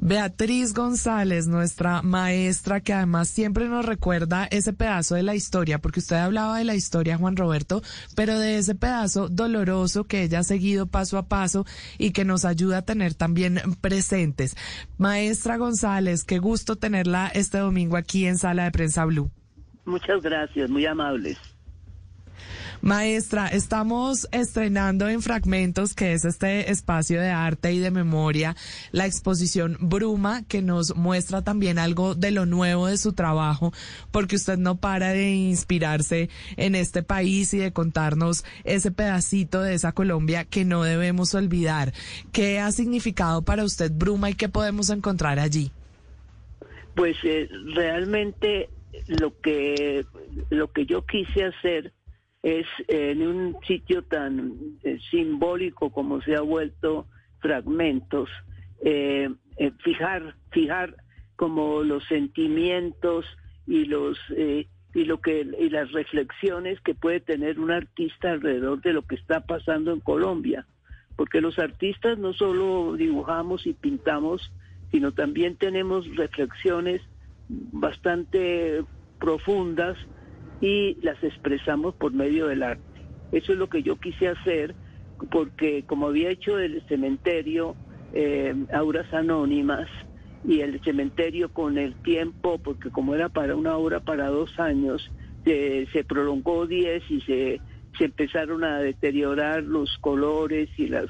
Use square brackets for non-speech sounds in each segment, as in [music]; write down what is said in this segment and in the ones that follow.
Beatriz González, nuestra maestra, que además siempre nos recuerda ese pedazo de la historia, porque usted hablaba de la historia, Juan Roberto, pero de ese pedazo doloroso que ella ha seguido paso a paso y que nos ayuda a tener también presentes. Maestra González, qué gusto tenerla este domingo aquí en Sala de Prensa Blue. Muchas gracias, muy amables. Maestra, estamos estrenando en Fragmentos, que es este espacio de arte y de memoria, la exposición Bruma, que nos muestra también algo de lo nuevo de su trabajo, porque usted no para de inspirarse en este país y de contarnos ese pedacito de esa Colombia que no debemos olvidar. ¿Qué ha significado para usted Bruma y qué podemos encontrar allí? Pues eh, realmente lo que lo que yo quise hacer es en un sitio tan eh, simbólico como se ha vuelto fragmentos, eh, eh, fijar, fijar como los sentimientos y los y lo que y las reflexiones que puede tener un artista alrededor de lo que está pasando en Colombia, porque los artistas no solo dibujamos y pintamos, sino también tenemos reflexiones bastante profundas y las expresamos por medio del arte. Eso es lo que yo quise hacer porque como había hecho el cementerio eh, Auras Anónimas y el cementerio con el tiempo, porque como era para una obra para dos años, se prolongó diez y se, se empezaron a deteriorar los colores y las,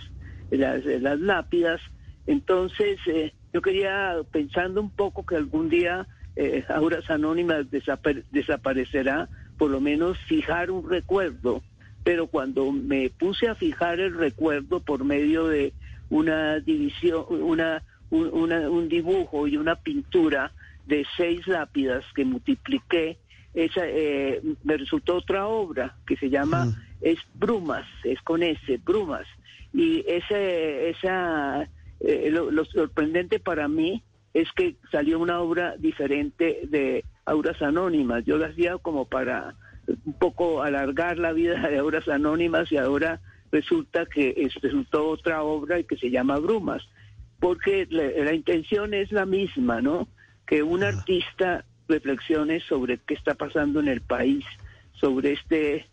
las, las lápidas. Entonces eh, yo quería, pensando un poco que algún día eh, Auras Anónimas desaparecerá, por lo menos fijar un recuerdo. Pero cuando me puse a fijar el recuerdo por medio de una división, una, un, dibujo y una pintura de seis lápidas que multipliqué, esa, eh, me resultó otra obra que se llama es Brumas, es con S, Brumas. Y ese, esa, eh, lo sorprendente para mí es que salió una obra diferente de Auras Anónimas. Yo la hacía como para un poco alargar la vida de Auras Anónimas y ahora resulta que es, resultó otra obra y que se llama Brumas, porque la, intención es la misma, ¿no? Que un artista reflexione sobre qué está pasando en el país, sobre este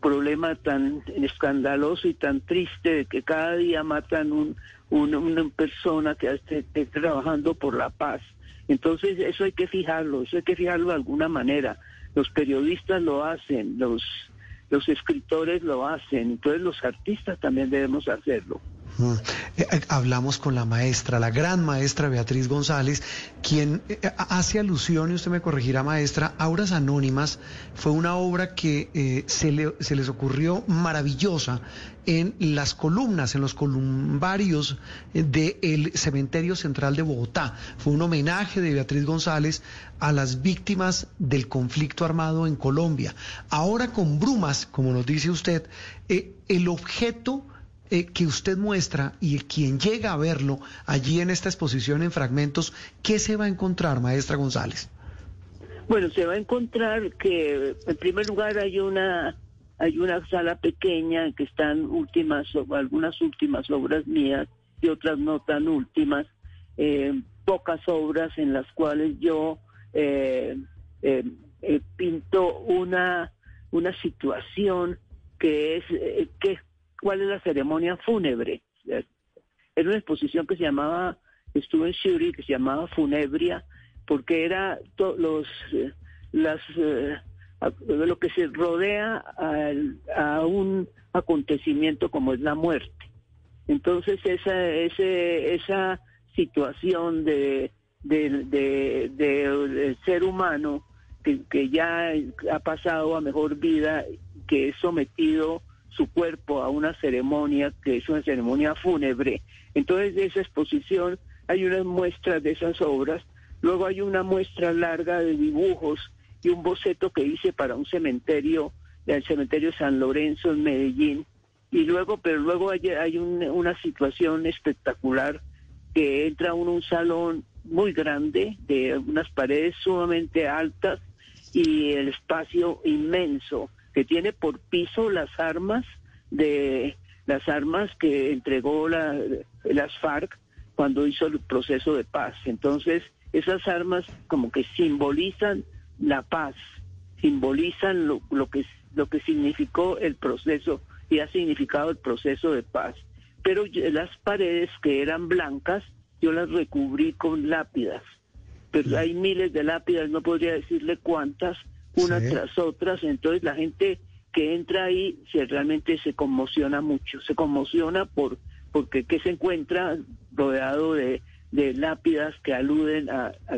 problema tan escandaloso y tan triste de que cada día matan un, una persona que esté, trabajando por la paz. Entonces eso hay que fijarlo, eso hay que fijarlo de alguna manera. Los periodistas lo hacen, los, los escritores lo hacen, entonces los artistas también debemos hacerlo. Eh, eh, hablamos con la maestra, la gran maestra Beatriz González, quien eh, hace alusión, y usted me corregirá maestra, Auras Anónimas fue una obra que se, se les ocurrió maravillosa en las columnas, en los columbarios del Cementerio Central de Bogotá. Fue un homenaje de Beatriz González a las víctimas del conflicto armado en Colombia. Ahora con brumas, como nos dice usted, el objeto eh, que usted muestra y quien llega a verlo allí en esta exposición en fragmentos, ¿qué se va a encontrar, maestra González? Bueno, se va a encontrar que en primer lugar hay una hay una sala pequeña en que están últimas algunas últimas obras mías y otras no tan últimas, eh, pocas obras en las cuales yo eh, pinto una una situación que es que cuál es la ceremonia fúnebre. Era una exposición que se llamaba, estuve en Shuri, que se llamaba Funebria, porque era los, eh, las, eh, lo que se rodea a, un acontecimiento como es la muerte. Entonces esa, ese, esa situación de, del ser humano que, que ya ha pasado a mejor vida, que es sometido su cuerpo a una ceremonia que es una ceremonia fúnebre. Entonces esa exposición hay unas muestras de esas obras, luego hay una muestra larga de dibujos y un boceto que hice para un cementerio, el cementerio San Lorenzo en Medellín, y luego, pero luego hay, hay una situación espectacular que entra uno un salón muy grande, de unas paredes sumamente altas y el espacio inmenso, que tiene por piso las armas de las armas que entregó la, las FARC cuando hizo el proceso de paz. Entonces, esas armas como que simbolizan la paz, simbolizan lo, lo que lo que significó el proceso y ha significado el proceso de paz. Pero las paredes que eran blancas, yo las recubrí con lápidas. Pero hay miles de lápidas, no podría decirle cuántas, unas tras otras. Entonces la gente que entra ahí se realmente se conmociona mucho, se conmociona por porque que se encuentra rodeado de, de lápidas que aluden a, a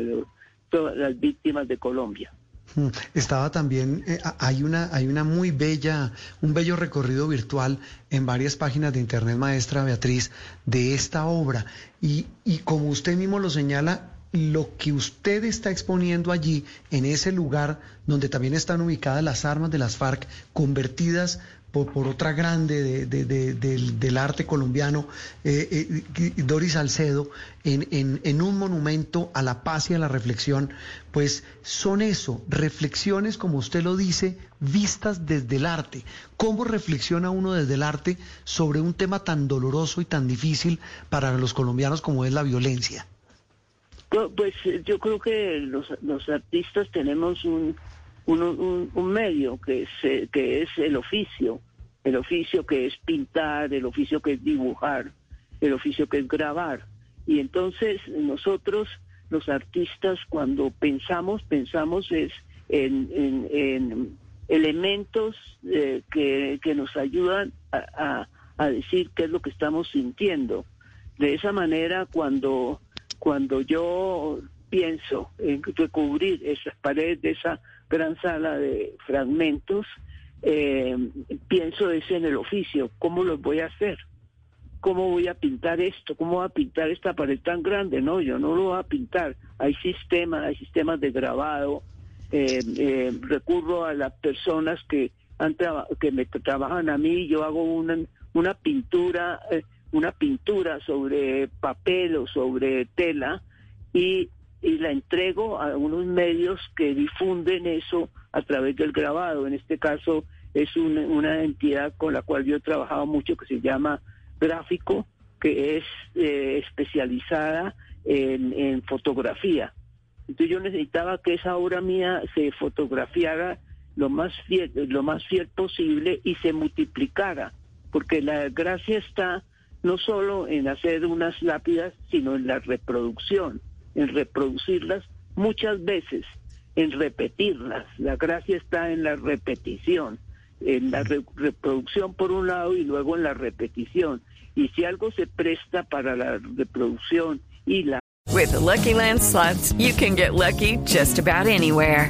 todas las víctimas de Colombia. Mm, estaba también, eh, hay una, hay una muy bella, un bello recorrido virtual en varias páginas de internet, maestra Beatriz, de esta obra. Y, y como usted mismo lo señala, lo que usted está exponiendo allí, en ese lugar donde también están ubicadas las armas de las FARC, convertidas por, otra grande del, arte colombiano, eh, eh, Doris Salcedo, en, en, un monumento a la paz y a la reflexión, pues son eso, reflexiones, como usted lo dice, vistas desde el arte. ¿Cómo reflexiona uno desde el arte sobre un tema tan doloroso y tan difícil para los colombianos como es la violencia? Pues yo creo que los, los artistas tenemos un, un, medio que es, que es el oficio, el oficio que es pintar, el oficio que es dibujar, el oficio que es grabar. Y entonces nosotros, los artistas, cuando pensamos, pensamos es en, elementos eh, que, que, nos ayudan a, a, decir qué es lo que estamos sintiendo. De esa manera, cuando, cuando yo pienso en recubrir esas paredes de esa gran sala de fragmentos, eh, pienso es en el oficio, ¿cómo lo voy a hacer? ¿Cómo voy a pintar esto? ¿Cómo voy a pintar esta pared tan grande? No, yo no lo voy a pintar. Hay sistemas, hay sistemas de grabado. Eh, eh, recurro a las personas que han que me trabajan a mí. Yo hago una, una pintura, una pintura sobre papel o sobre tela y y la entrego a unos medios que difunden eso a través del grabado. En este caso es una, entidad con la cual yo he trabajado mucho que se llama Gráfico, que es eh, especializada en, fotografía. Entonces yo necesitaba que esa obra mía se fotografiara lo más fiel, lo más fiel posible y se multiplicara, porque la gracia está no solo en hacer unas lápidas, sino en la reproducción en reproducirlas muchas veces, en repetirlas. La gracia está en la repetición, en la reproducción por un lado y luego en la repetición. Y si algo se presta para la reproducción y la... With Lucky Land you can get lucky just about anywhere.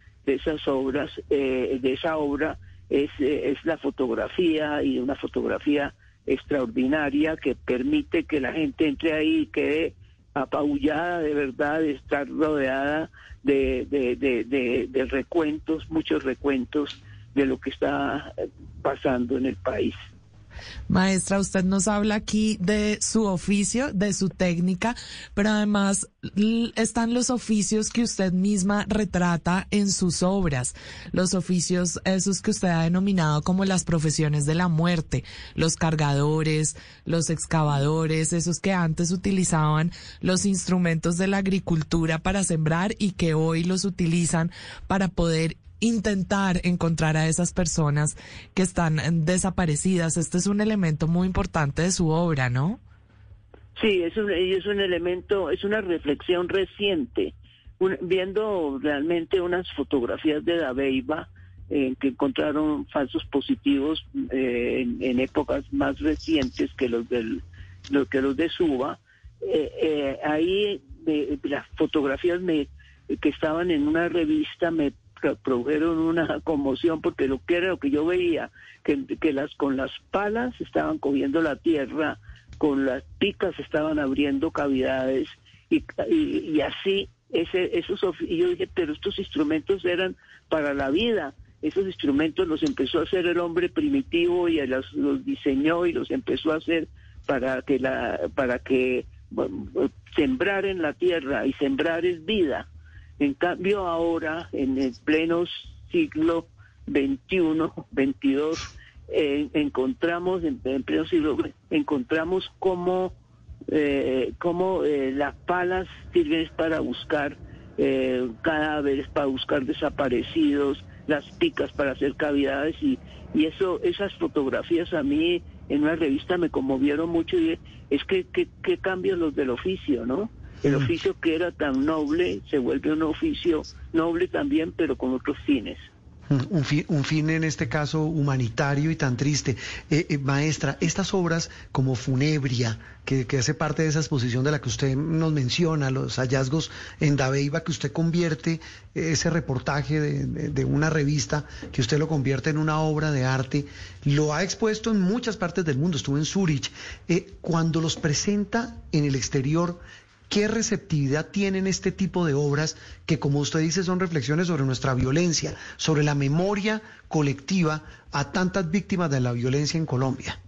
de esas obras, eh, de esa obra, es, eh, es la fotografía y una fotografía extraordinaria que permite que la gente entre ahí y quede apabullada de verdad, de estar rodeada de, de, de, de recuentos, muchos recuentos de lo que está pasando en el país. Maestra, usted nos habla aquí de su oficio, de su técnica, pero además están los oficios que usted misma retrata en sus obras, los oficios esos que usted ha denominado como las profesiones de la muerte, los cargadores, los excavadores, esos que antes utilizaban los instrumentos de la agricultura para sembrar y que hoy los utilizan para poder intentar encontrar a esas personas que están desaparecidas. Este es un elemento muy importante de su obra, ¿no? Sí, es un, es un elemento, es una reflexión reciente. viendo realmente unas fotografías de Dabeiba, en que encontraron falsos positivos eh, en, épocas más recientes que los del lo que los de Suba, eh, eh, ahí las fotografías me, que estaban en una revista me produjeron una conmoción porque lo que era lo que yo veía, que, que las con las palas estaban cogiendo la tierra, con las picas estaban abriendo cavidades y, y, así ese esos y yo dije pero estos instrumentos eran para la vida esos instrumentos los empezó a hacer el hombre primitivo y los, los diseñó y los empezó a hacer para que la para que sembrar en la tierra y sembrar es vida en cambio ahora en el pleno siglo XXI 22 eh, encontramos en, pleno siglo encontramos cómo eh, cómo eh, las palas sirven para buscar eh, cadáveres para buscar desaparecidos las picas para hacer cavidades y, y eso esas fotografías a mí en una revista me conmovieron mucho y es que qué cambios los del oficio, ¿no? El oficio que era tan noble se vuelve un oficio noble también, pero con otros fines. Un fin, un fin, en este caso humanitario y tan triste. Eh, eh, maestra, estas obras como Funebria, que, hace parte de esa exposición de la que usted nos menciona, los hallazgos en Dabeiba, que usted convierte eh, ese reportaje de, una revista, que usted lo convierte en una obra de arte, lo ha expuesto en muchas partes del mundo, estuvo en Zurich. cuando los presenta en el exterior, ¿Qué receptividad tienen este tipo de obras que, como usted dice, son reflexiones sobre nuestra violencia, sobre la memoria colectiva a tantas víctimas de la violencia en Colombia?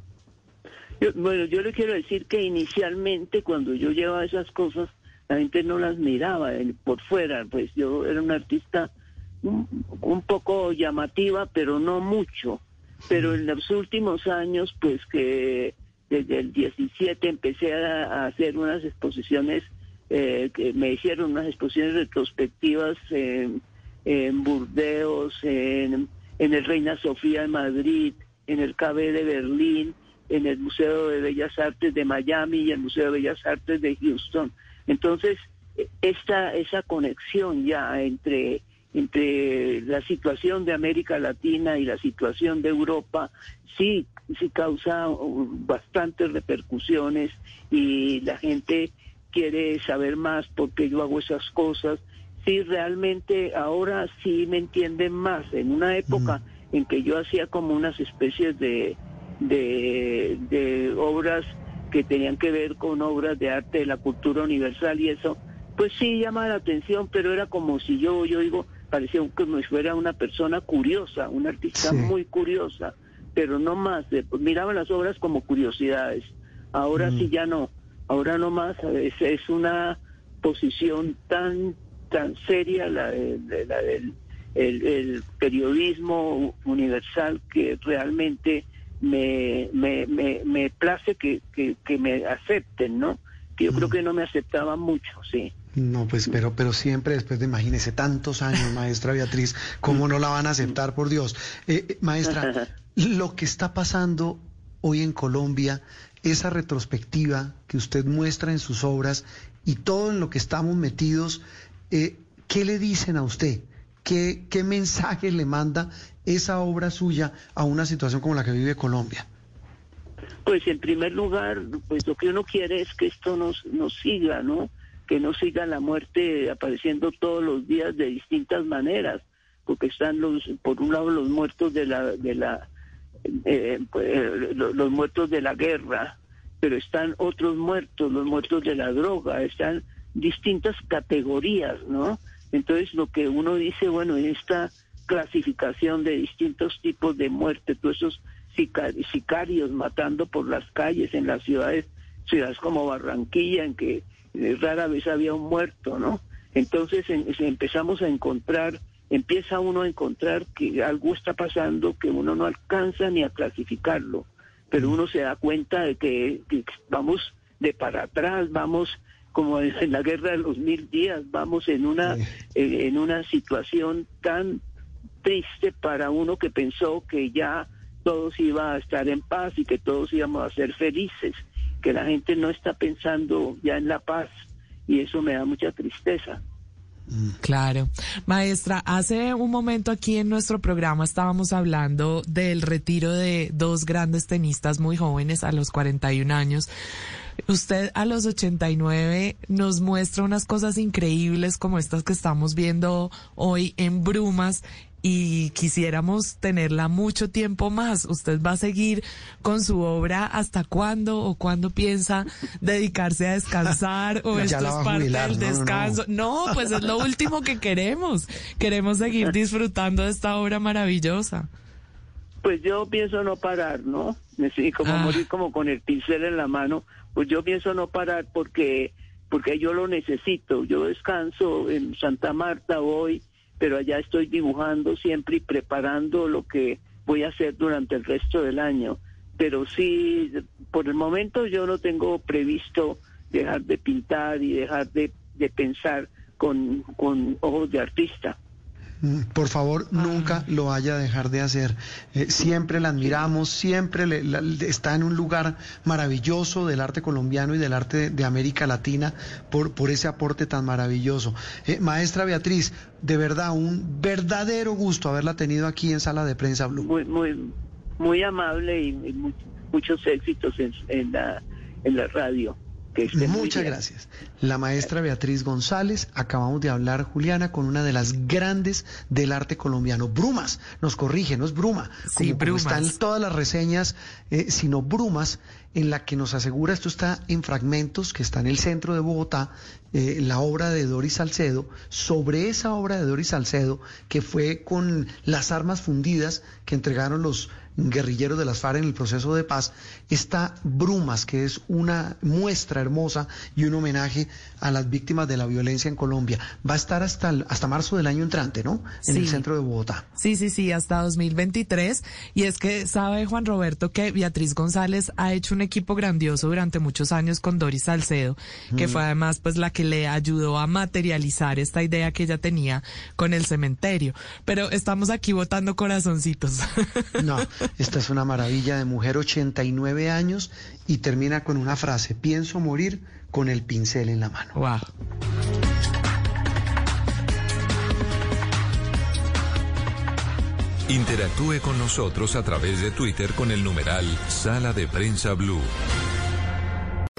bueno, yo le quiero decir que inicialmente cuando yo llevaba esas cosas, la gente no las miraba por fuera, pues yo era un artista un, poco llamativa, pero no mucho. Pero en los últimos años, pues que desde el 17 empecé a, hacer unas exposiciones, eh, que me hicieron unas exposiciones retrospectivas en, Burdeos, en, el Reina Sofía de Madrid, en el KB de Berlín, en el Museo de Bellas Artes de Miami y el Museo de Bellas Artes de Houston. Entonces, esta, esa conexión ya entre entre la situación de América Latina y la situación de Europa sí sí causa bastantes repercusiones y la gente quiere saber más porque yo hago esas cosas. Sí, realmente ahora sí me entienden más. En una época mm. en que yo hacía como unas especies de, de, de obras que tenían que ver con obras de arte de la cultura universal y eso, pues sí llama la atención, pero era como si yo, yo digo, parecía como si fuera una persona curiosa, una artista muy curiosa, pero no más. miraban las obras como curiosidades. Ahora sí mm. ya no. Ahora no más. Es, es una posición tan tan seria la, de, la del el, periodismo universal que realmente me, me, me, me place que, que, que me acepten, ¿no? Que yo creo mm. que no me aceptaban mucho, sí. No, pues, pero, pero siempre después de, imagínese, tantos años, maestra Beatriz, ¿cómo no la van a aceptar, por Dios? Eh, eh, maestra, [laughs] lo que está pasando hoy en Colombia, esa retrospectiva que usted muestra en sus obras y todo en lo que estamos metidos, eh, ¿qué le dicen a usted? ¿Qué, ¿Qué mensaje le manda esa obra suya a una situación como la que vive Colombia? Pues en primer lugar, pues lo que uno quiere es que esto nos, nos siga, ¿no? Que no siga la muerte apareciendo todos los días de distintas maneras, porque están los, por un lado los muertos de la, de la, eh, pues, los muertos de la guerra, pero están otros muertos, los muertos de la droga, están distintas categorías, ¿no? Entonces lo que uno dice, bueno, en esta clasificación de distintos tipos de muerte, todos esos sicarios matando por las calles en las ciudades, ciudades como Barranquilla, en que eh, rara vez había un muerto, ¿no? Entonces empezamos a encontrar, empieza uno a encontrar que algo está pasando que uno no alcanza ni a clasificarlo, pero uno se da cuenta de que, vamos de para atrás, vamos como en la guerra de los mil días, vamos en una, en una situación tan triste para uno que pensó que ya todos iba a estar en paz y que todos íbamos a ser felices que la gente no está pensando ya en la paz y eso me da mucha tristeza. Claro. Maestra, hace un momento aquí en nuestro programa estábamos hablando del retiro de dos grandes tenistas muy jóvenes a los 41 años. Usted a los 89 nos muestra unas cosas increíbles como estas que estamos viendo hoy en Brumas y quisiéramos tenerla mucho tiempo más. ¿Usted va a seguir con su obra hasta cuándo o cuándo piensa dedicarse a descansar o [laughs] Ya esto es parte jubilar, del no, no, no. descanso? No, pues es lo último que queremos. Queremos seguir disfrutando de esta obra maravillosa. Pues yo pienso no parar, ¿no? Sí, como Ah. morir como con el pincel en la mano. Pues yo pienso no parar porque porque yo lo necesito. Yo descanso en Santa Marta hoy, pero allá estoy dibujando siempre y preparando lo que voy a hacer durante el resto del año. Pero sí, por el momento yo no tengo previsto dejar de pintar y dejar de, de pensar con, con ojos de artista. Por favor, nunca lo vaya a dejar de hacer. Eh, siempre la admiramos, siempre le- la- está en un lugar maravilloso del arte colombiano y del arte de América Latina por, por ese aporte tan maravilloso. Eh, maestra Beatriz, de verdad, un verdadero gusto haberla tenido aquí en Sala de Prensa Blue. muy muy muy amable y, y mu- muchos éxitos en, en la en la radio que Muchas gracias. La maestra Beatriz González, acabamos de hablar, Juliana, con una de las grandes del arte colombiano. Brumas, nos corrige, no es Bruma, Sí, como, están todas las reseñas, eh, sino Brumas, en la que nos asegura, esto está en fragmentos, que está en el centro de Bogotá, eh, la obra de Doris Salcedo, sobre esa obra de Doris Salcedo, que fue con las armas fundidas que entregaron los guerrilleros de las FARC en el proceso de paz, está Brumas, que es una muestra hermosa y un homenaje a las víctimas de la violencia en Colombia. Va a estar hasta, el- hasta marzo del año entrante, ¿no? En el centro de Bogotá. Sí, sí, sí, hasta 2023. Y es que sabe Juan Roberto que Beatriz González ha hecho un equipo grandioso durante muchos años con Doris Salcedo, que fue además pues la que le ayudó a materializar esta idea que ella tenía con el cementerio. Pero estamos aquí votando corazoncitos. No, [laughs] esta es una maravilla de mujer, 89 años, y termina con una frase, pienso morir con el pincel en la mano. wow. Interactúe con nosotros a través de Twitter con el numeral Sala de Prensa Blue.